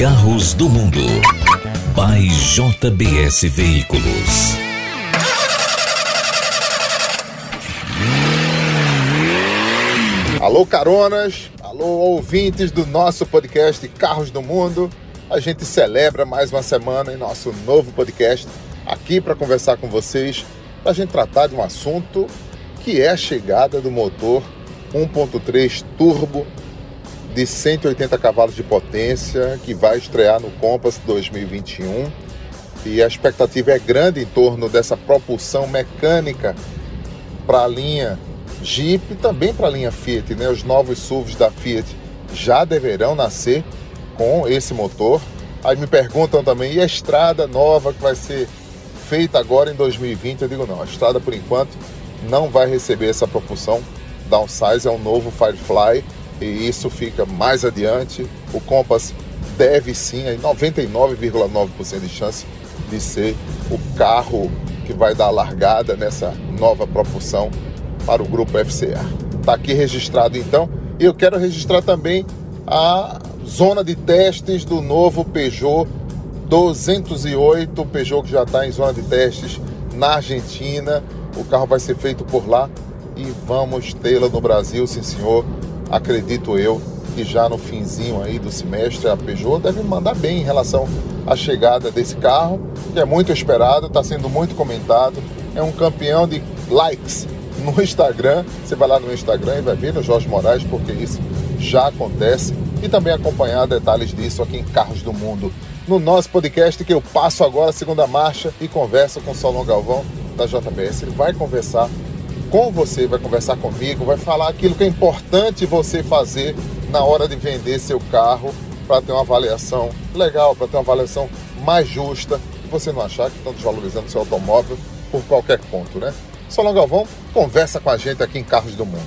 Carros do Mundo. By JBS Veículos. Alô, caronas. Alô, ouvintes do nosso podcast Carros do Mundo. A gente celebra mais uma semana em nosso novo podcast aqui para conversar com vocês, para a gente tratar de um assunto que é a chegada do motor 1.3 turbo de 180 cavalos de potência que vai estrear no Compass 2021 e a expectativa é grande em torno dessa propulsão mecânica para a linha Jeep e também para a linha Fiat, né? Os novos SUVs da Fiat já deverão nascer com esse motor. Aí me perguntam também, e a estrada nova que vai ser feita agora em 2020? Eu digo não, a estrada por enquanto não vai receber essa propulsão downsize, é um novo Firefly e isso fica mais adiante. O Compass deve sim, 99,9% de chance de ser o carro que vai dar a largada nessa nova propulsão para o grupo FCA. Está aqui registrado então, e eu quero registrar também a zona de testes do novo Peugeot 208, Peugeot que já está em zona de testes na Argentina. O carro vai ser feito por lá e vamos tê-la no Brasil, sim senhor, acredito eu que já no finzinho aí do semestre a Peugeot deve mandar bem em relação à chegada desse carro, que é muito esperado, está sendo muito comentado, é um campeão de likes no Instagram. Você vai lá no Instagram e vai ver no Jorge Moraes, porque isso já acontece. E também acompanhar detalhes disso aqui em Carros do Mundo. No nosso podcast, que eu passo agora a segunda marcha e converso com o Solon Galvão da JBS. Ele vai conversar com você, vai conversar comigo, vai falar aquilo que é importante você fazer na hora de vender seu carro para ter uma avaliação legal, para ter uma avaliação mais justa e você não achar que estão desvalorizando seu automóvel por qualquer ponto, né? Solon Galvão conversa com a gente aqui em Carros do Mundo.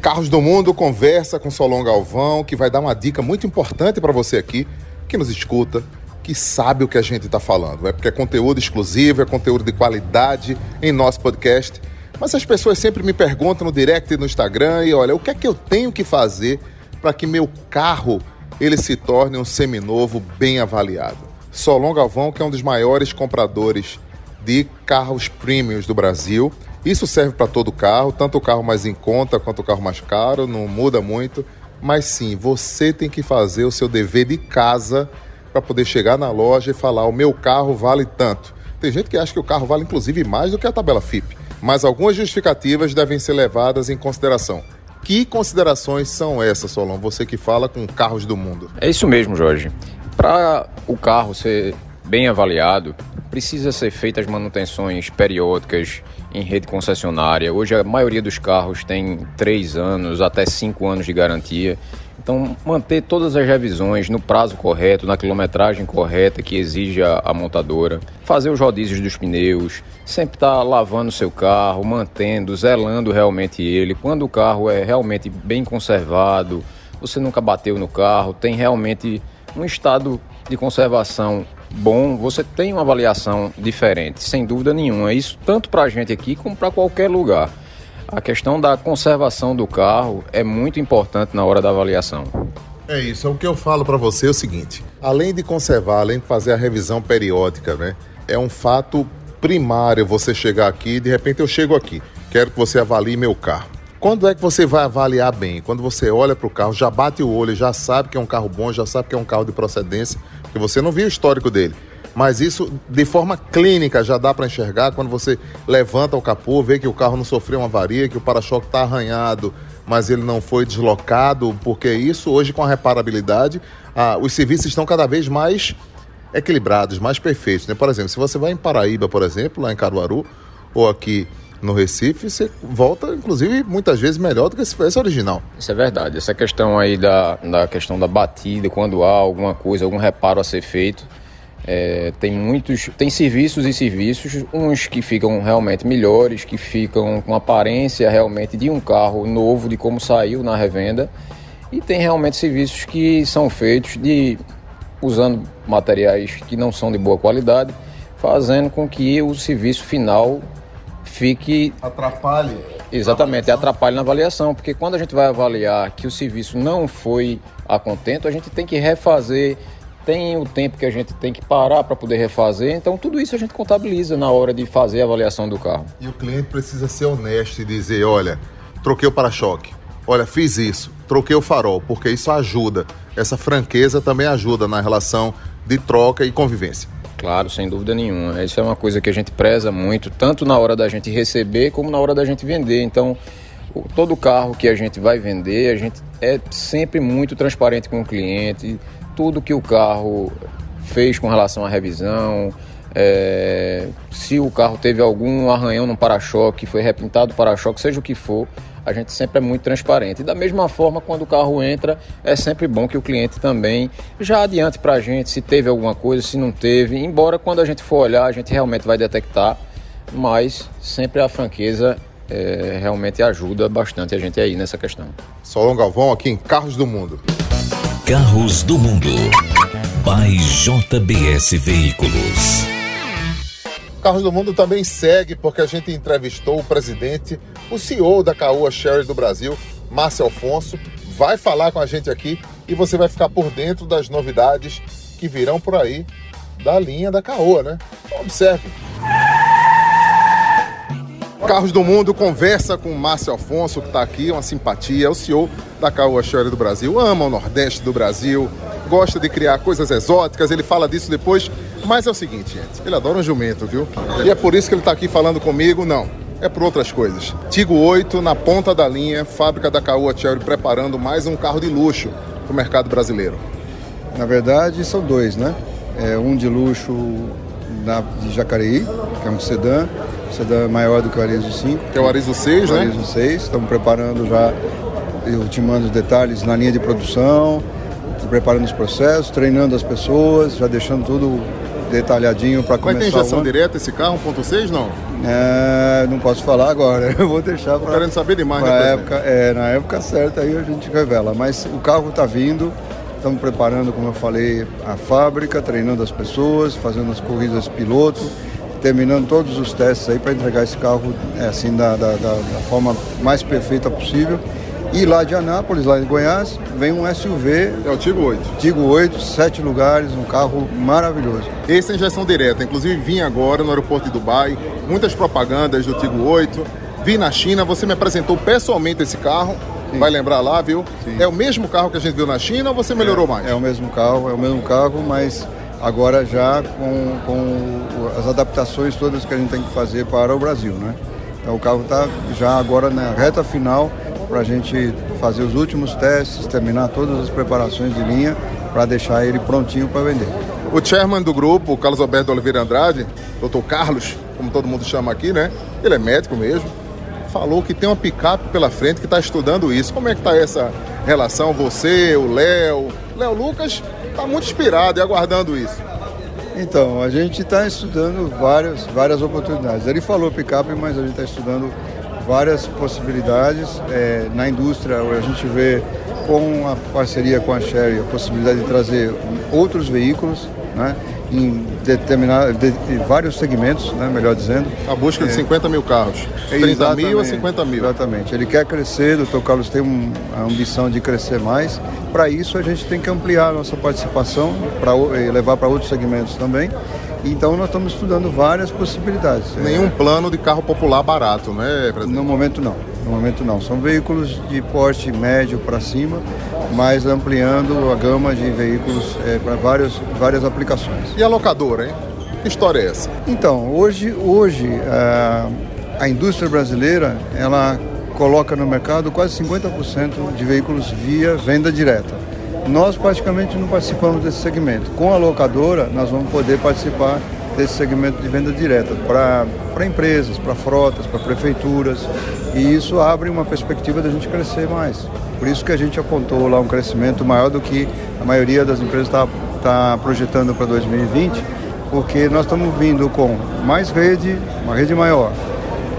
Carros do Mundo conversa com Solon Galvão, que vai dar uma dica muito importante para você aqui, que nos escuta, que sabe o que a gente está falando, é porque é conteúdo exclusivo, é conteúdo de qualidade em nosso podcast. Mas as pessoas sempre me perguntam no direct e no Instagram e olha, o que é que eu tenho que fazer para que meu carro ele se torne um seminovo bem avaliado? Solon Galvão, que é um dos maiores compradores de carros premiums do Brasil. Isso serve para todo carro, tanto o carro mais em conta quanto o carro mais caro, não muda muito. Mas sim, você tem que fazer o seu dever de casa para poder chegar na loja e falar: o meu carro vale tanto. Tem gente que acha que o carro vale inclusive mais do que a tabela FIP, mas algumas justificativas devem ser levadas em consideração. Que considerações são essas, Solon? Você que fala com carros do mundo. É isso mesmo, Jorge. Para o carro ser bem avaliado, precisa ser feitas manutenções periódicas em rede concessionária. Hoje a maioria dos carros tem 3 anos até 5 anos de garantia. Então, manter todas as revisões no prazo correto, na quilometragem correta que exige a, a montadora, fazer os rodízios dos pneus, sempre estar tá lavando seu carro, mantendo, zelando realmente ele. Quando o carro é realmente bem conservado, você nunca bateu no carro, tem realmente um estado de conservação bom, você tem uma avaliação diferente, sem dúvida nenhuma. Isso tanto para a gente aqui como para qualquer lugar. A questão da conservação do carro é muito importante na hora da avaliação. É isso, é o que eu falo para você é o seguinte: além de conservar, além de fazer a revisão periódica, né, é um fato primário você chegar aqui e de repente eu chego aqui, quero que você avalie meu carro. Quando é que você vai avaliar bem? Quando você olha para o carro, já bate o olho, já sabe que é um carro bom, já sabe que é um carro de procedência, porque você não viu o histórico dele. Mas isso, de forma clínica, já dá para enxergar quando você levanta o capô, vê que o carro não sofreu uma avaria, que o para-choque está arranhado, mas ele não foi deslocado, porque isso, hoje, com a reparabilidade, ah, os serviços estão cada vez mais equilibrados, mais perfeitos. Né? Por exemplo, se você vai em Paraíba, por exemplo, lá em Caruaru, ou aqui no Recife, você volta, inclusive, muitas vezes melhor do que se fosse original. Isso é verdade. Essa questão aí da, da questão da batida, quando há alguma coisa, algum reparo a ser feito, é, tem muitos, tem serviços e serviços, uns que ficam realmente melhores, que ficam com aparência realmente de um carro novo, de como saiu na revenda, e tem realmente serviços que são feitos de usando materiais que não são de boa qualidade, fazendo com que o serviço final fique. Atrapalhe. Exatamente, atrapalhe na avaliação, porque quando a gente vai avaliar que o serviço não foi a contento, a gente tem que refazer, tem o tempo que a gente tem que parar para poder refazer, então tudo isso a gente contabiliza na hora de fazer a avaliação do carro. E o cliente precisa ser honesto e dizer: olha, troquei o para-choque, olha, fiz isso, troquei o farol, porque isso ajuda. Essa franqueza também ajuda na relação de troca e convivência. Claro, sem dúvida nenhuma. Isso é uma coisa que a gente preza muito, tanto na hora da gente receber como na hora da gente vender. Então, todo carro que a gente vai vender, a gente é sempre muito transparente com o cliente. Tudo que o carro fez com relação à revisão, é, se o carro teve algum arranhão no para-choque, foi repintado o para-choque, seja o que for, a gente sempre é muito transparente. E da mesma forma, quando o carro entra, é sempre bom que o cliente também já adiante para a gente se teve alguma coisa, se não teve. Embora quando a gente for olhar, a gente realmente vai detectar, mas sempre a franqueza é, realmente ajuda bastante a gente aí nessa questão. Solon Galvão aqui em Carros do Mundo. Carros do Mundo. By JBS Veículos. Carros do Mundo também segue porque a gente entrevistou o presidente, o CEO da Caoa Sherry do Brasil, Márcio Alfonso, vai falar com a gente aqui e você vai ficar por dentro das novidades que virão por aí da linha da Caoa, né? Então, observe. Carros do Mundo conversa com o Márcio Alfonso, que está aqui, uma simpatia, é o CEO da Caoa Sherry do Brasil, ama o Nordeste do Brasil, gosta de criar coisas exóticas, ele fala disso depois mas é o seguinte, gente, ele adora um jumento, viu? E é por isso que ele está aqui falando comigo, não. É por outras coisas. Tigo 8 na ponta da linha, fábrica da Caoa Cherry preparando mais um carro de luxo para o mercado brasileiro. Na verdade, são dois, né? É um de luxo na, de Jacareí, que é um sedã, sedã maior do que o Arizo 5. Que é o Arizo 6, o né? Arizo 6, estamos preparando já, ultimando os detalhes na linha de produção, preparando os processos, treinando as pessoas, já deixando tudo detalhadinho para começar. Vai ter injeção direta esse carro 1.6 não? É, não posso falar agora. Eu vou deixar para. Querendo saber demais. Né, época, é, na época certa aí a gente revela. Mas o carro está vindo. Estamos preparando, como eu falei, a fábrica, treinando as pessoas, fazendo as corridas piloto, terminando todos os testes aí para entregar esse carro é, assim da, da, da, da forma mais perfeita possível e lá de Anápolis, lá em Goiás, vem um SUV. É o Tigo 8. Tigo 8, sete lugares, um carro maravilhoso. Esse é injeção direta. Inclusive vim agora no aeroporto de Dubai, muitas propagandas do Tigo 8. Vi na China, você me apresentou pessoalmente esse carro. Sim. Vai lembrar lá, viu? Sim. É o mesmo carro que a gente viu na China ou você melhorou é, mais? É o mesmo carro, é o mesmo carro, mas agora já com, com as adaptações todas que a gente tem que fazer para o Brasil, né? Então o carro está já agora na reta final para a gente fazer os últimos testes, terminar todas as preparações de linha para deixar ele prontinho para vender. O chairman do grupo, Carlos Alberto Oliveira Andrade, doutor Carlos, como todo mundo chama aqui, né? Ele é médico mesmo. Falou que tem uma picape pela frente que está estudando isso. Como é que está essa relação? Você, o Léo, Léo Lucas está muito inspirado e aguardando isso. Então, a gente está estudando várias, várias oportunidades. Ele falou picape, mas a gente está estudando várias possibilidades. É, na indústria, a gente vê com a parceria com a Sherry a possibilidade de trazer outros veículos, né? Em determinar de, de vários segmentos, né, melhor dizendo. A busca de é, 50 mil carros. 30 mil a 50 mil. Exatamente. Ele quer crescer, o doutor Carlos tem um, a ambição de crescer mais. Para isso a gente tem que ampliar a nossa participação para levar para outros segmentos também. Então nós estamos estudando várias possibilidades. Nenhum é... plano de carro popular barato, né, presidente? No momento não. No momento não. São veículos de porte médio para cima, mas ampliando a gama de veículos é, para várias, várias aplicações. E a locadora, hein? Que história é essa? Então, hoje, hoje a, a indústria brasileira ela coloca no mercado quase 50% de veículos via venda direta. Nós praticamente não participamos desse segmento. Com a locadora, nós vamos poder participar desse segmento de venda direta para empresas, para frotas, para prefeituras. E isso abre uma perspectiva da gente crescer mais. Por isso que a gente apontou lá um crescimento maior do que a maioria das empresas está tá projetando para 2020, porque nós estamos vindo com mais rede, uma rede maior,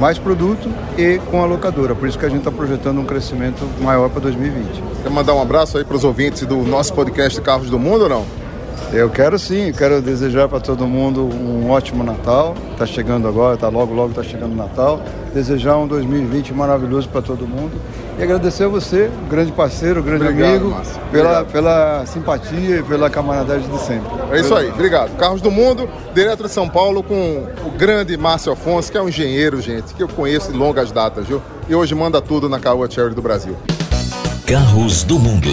mais produto e com a locadora. Por isso que a gente está projetando um crescimento maior para 2020. Quer mandar um abraço aí para os ouvintes do nosso podcast Carros do Mundo ou não? Eu quero sim, quero desejar para todo mundo um ótimo Natal. Está chegando agora, tá logo, logo está chegando o Natal. Desejar um 2020 maravilhoso para todo mundo. E agradecer a você, grande parceiro, grande Obrigado, amigo, pela, pela simpatia e pela camaradagem de sempre. É isso aí, obrigado. Carros do Mundo, direto de São Paulo, com o grande Márcio Afonso, que é um engenheiro, gente, que eu conheço de longas datas, viu? E hoje manda tudo na Caoa Cherry do Brasil. Carros do Mundo.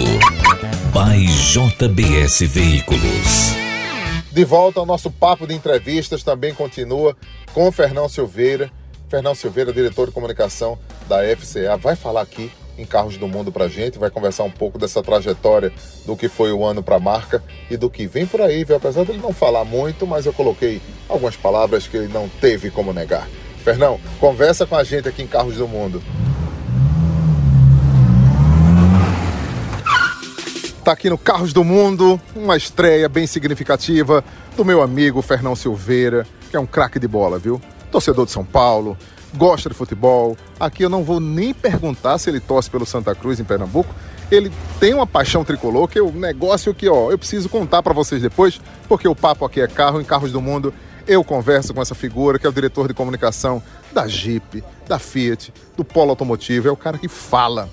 By JBS Veículos. De volta ao nosso papo de entrevistas, também continua com o Fernão Silveira. Fernão Silveira, diretor de comunicação da FCA, vai falar aqui em Carros do Mundo pra gente, vai conversar um pouco dessa trajetória do que foi o ano para a marca e do que vem por aí, viu? Apesar dele não falar muito, mas eu coloquei algumas palavras que ele não teve como negar. Fernão, conversa com a gente aqui em Carros do Mundo. Está aqui no Carros do Mundo, uma estreia bem significativa do meu amigo Fernão Silveira, que é um craque de bola, viu? Torcedor de São Paulo, gosta de futebol. Aqui eu não vou nem perguntar se ele torce pelo Santa Cruz em Pernambuco. Ele tem uma paixão tricolor, que é um negócio que, ó, eu preciso contar para vocês depois, porque o papo aqui é carro, em Carros do Mundo eu converso com essa figura que é o diretor de comunicação da Jeep, da Fiat, do Polo Automotivo, é o cara que fala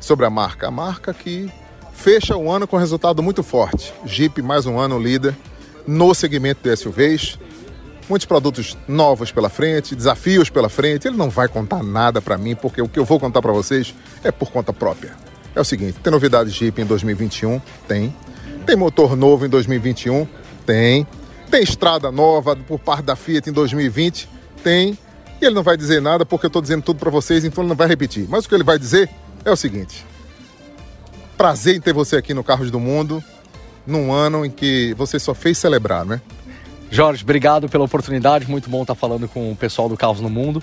sobre a marca, a marca que fecha o ano com resultado muito forte. Jeep mais um ano líder no segmento de SUVs. Muitos produtos novos pela frente, desafios pela frente. Ele não vai contar nada para mim, porque o que eu vou contar para vocês é por conta própria. É o seguinte, tem novidade Jeep em 2021? Tem. Tem motor novo em 2021? Tem. Tem estrada nova por parte da Fiat em 2020? Tem. E ele não vai dizer nada porque eu estou dizendo tudo para vocês, então ele não vai repetir. Mas o que ele vai dizer é o seguinte: Prazer em ter você aqui no Carros do Mundo, num ano em que você só fez celebrar, né? Jorge, obrigado pela oportunidade. Muito bom estar falando com o pessoal do Carros no Mundo.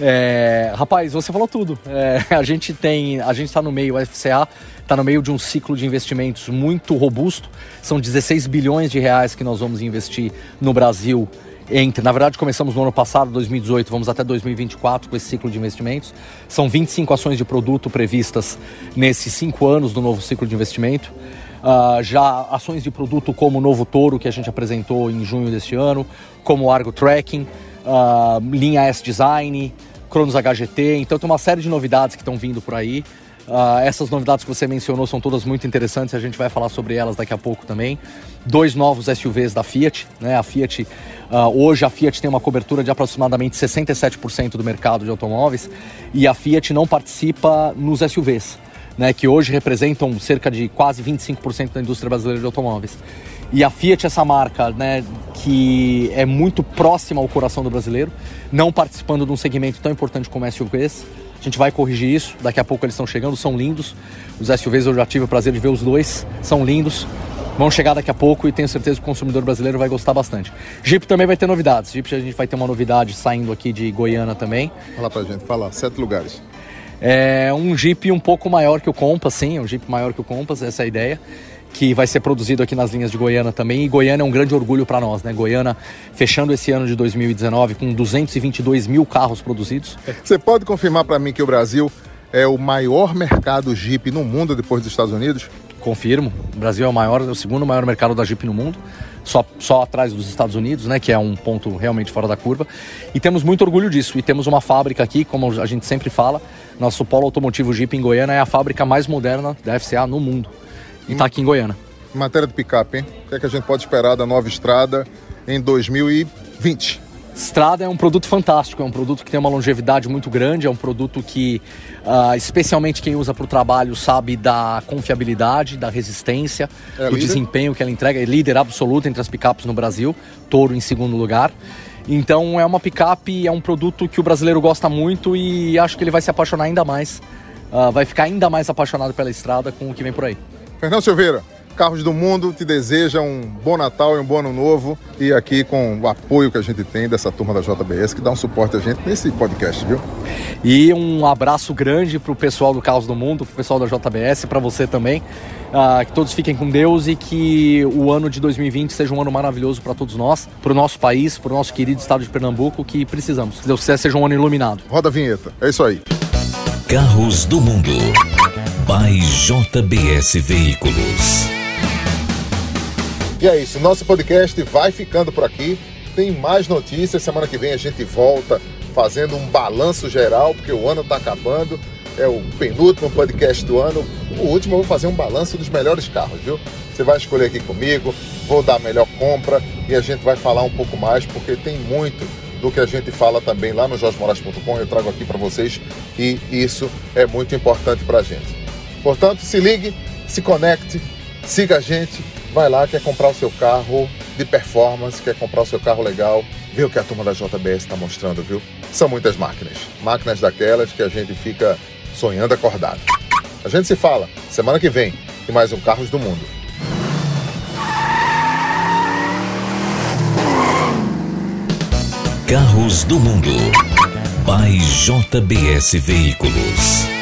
É, rapaz, você falou tudo. É, a gente tem, a gente está no meio, a FCA está no meio de um ciclo de investimentos muito robusto. São 16 bilhões de reais que nós vamos investir no Brasil entre, na verdade, começamos no ano passado, 2018, vamos até 2024 com esse ciclo de investimentos. São 25 ações de produto previstas nesses cinco anos do novo ciclo de investimento. Uh, já ações de produto como o novo Toro, que a gente apresentou em junho deste ano, como o Argo Tracking, uh, linha S Design, Cronos HGT. Então, tem uma série de novidades que estão vindo por aí. Uh, essas novidades que você mencionou são todas muito interessantes, a gente vai falar sobre elas daqui a pouco também. Dois novos SUVs da Fiat, né? A Fiat, uh, hoje a Fiat tem uma cobertura de aproximadamente 67% do mercado de automóveis e a Fiat não participa nos SUVs, né? Que hoje representam cerca de quase 25% da indústria brasileira de automóveis. E a Fiat, essa marca, né, que é muito próxima ao coração do brasileiro, não participando de um segmento tão importante como SUVs, a gente vai corrigir isso. Daqui a pouco eles estão chegando, são lindos. Os SUVs eu já tive o prazer de ver os dois, são lindos. Vão chegar daqui a pouco e tenho certeza que o consumidor brasileiro vai gostar bastante. Jeep também vai ter novidades. Jeep a gente vai ter uma novidade saindo aqui de Goiânia também. Fala pra gente, fala, sete lugares. É um Jeep um pouco maior que o Compass, sim, um Jeep maior que o Compass, essa é a ideia que vai ser produzido aqui nas linhas de Goiânia também. E Goiânia é um grande orgulho para nós, né? Goiânia fechando esse ano de 2019 com 222 mil carros produzidos. Você pode confirmar para mim que o Brasil é o maior mercado Jeep no mundo depois dos Estados Unidos? Confirmo. O Brasil é o maior, o segundo maior mercado da Jeep no mundo. Só, só atrás dos Estados Unidos, né, que é um ponto realmente fora da curva. E temos muito orgulho disso. E temos uma fábrica aqui, como a gente sempre fala, nosso polo automotivo Jeep em Goiânia é a fábrica mais moderna da FCA no mundo e está aqui em Goiânia. Em matéria de picape, hein? O que, é que a gente pode esperar da nova estrada em 2020? Estrada é um produto fantástico, é um produto que tem uma longevidade muito grande, é um produto que, uh, especialmente quem usa para o trabalho, sabe da confiabilidade, da resistência, é do líder? desempenho que ela entrega. É líder absoluto entre as picapes no Brasil, Toro em segundo lugar. Então é uma picape, é um produto que o brasileiro gosta muito e acho que ele vai se apaixonar ainda mais, uh, vai ficar ainda mais apaixonado pela estrada com o que vem por aí. Fernando Silveira, Carros do Mundo te deseja um bom Natal e um bom Ano Novo. E aqui com o apoio que a gente tem dessa turma da JBS, que dá um suporte a gente nesse podcast, viu? E um abraço grande para o pessoal do Carros do Mundo, para o pessoal da JBS, para você também. Uh, que todos fiquem com Deus e que o ano de 2020 seja um ano maravilhoso para todos nós, para o nosso país, para o nosso querido estado de Pernambuco, que precisamos. Que Deus quiser, seja um ano iluminado. Roda a vinheta. É isso aí. Carros do Mundo. By JBS Veículos. E é isso, nosso podcast vai ficando por aqui. Tem mais notícias. Semana que vem a gente volta fazendo um balanço geral, porque o ano está acabando. É o penúltimo podcast do ano. O último eu vou fazer um balanço dos melhores carros, viu? Você vai escolher aqui comigo, vou dar a melhor compra e a gente vai falar um pouco mais, porque tem muito do que a gente fala também lá no jorgemoraes.com, eu trago aqui para vocês e isso é muito importante para a gente. Portanto, se ligue, se conecte, siga a gente, vai lá, quer comprar o seu carro de performance, quer comprar o seu carro legal, vê o que a turma da JBS está mostrando, viu? São muitas máquinas, máquinas daquelas que a gente fica sonhando acordado. A gente se fala semana que vem em mais um Carros do Mundo. Carros do Mundo. By JBS Veículos.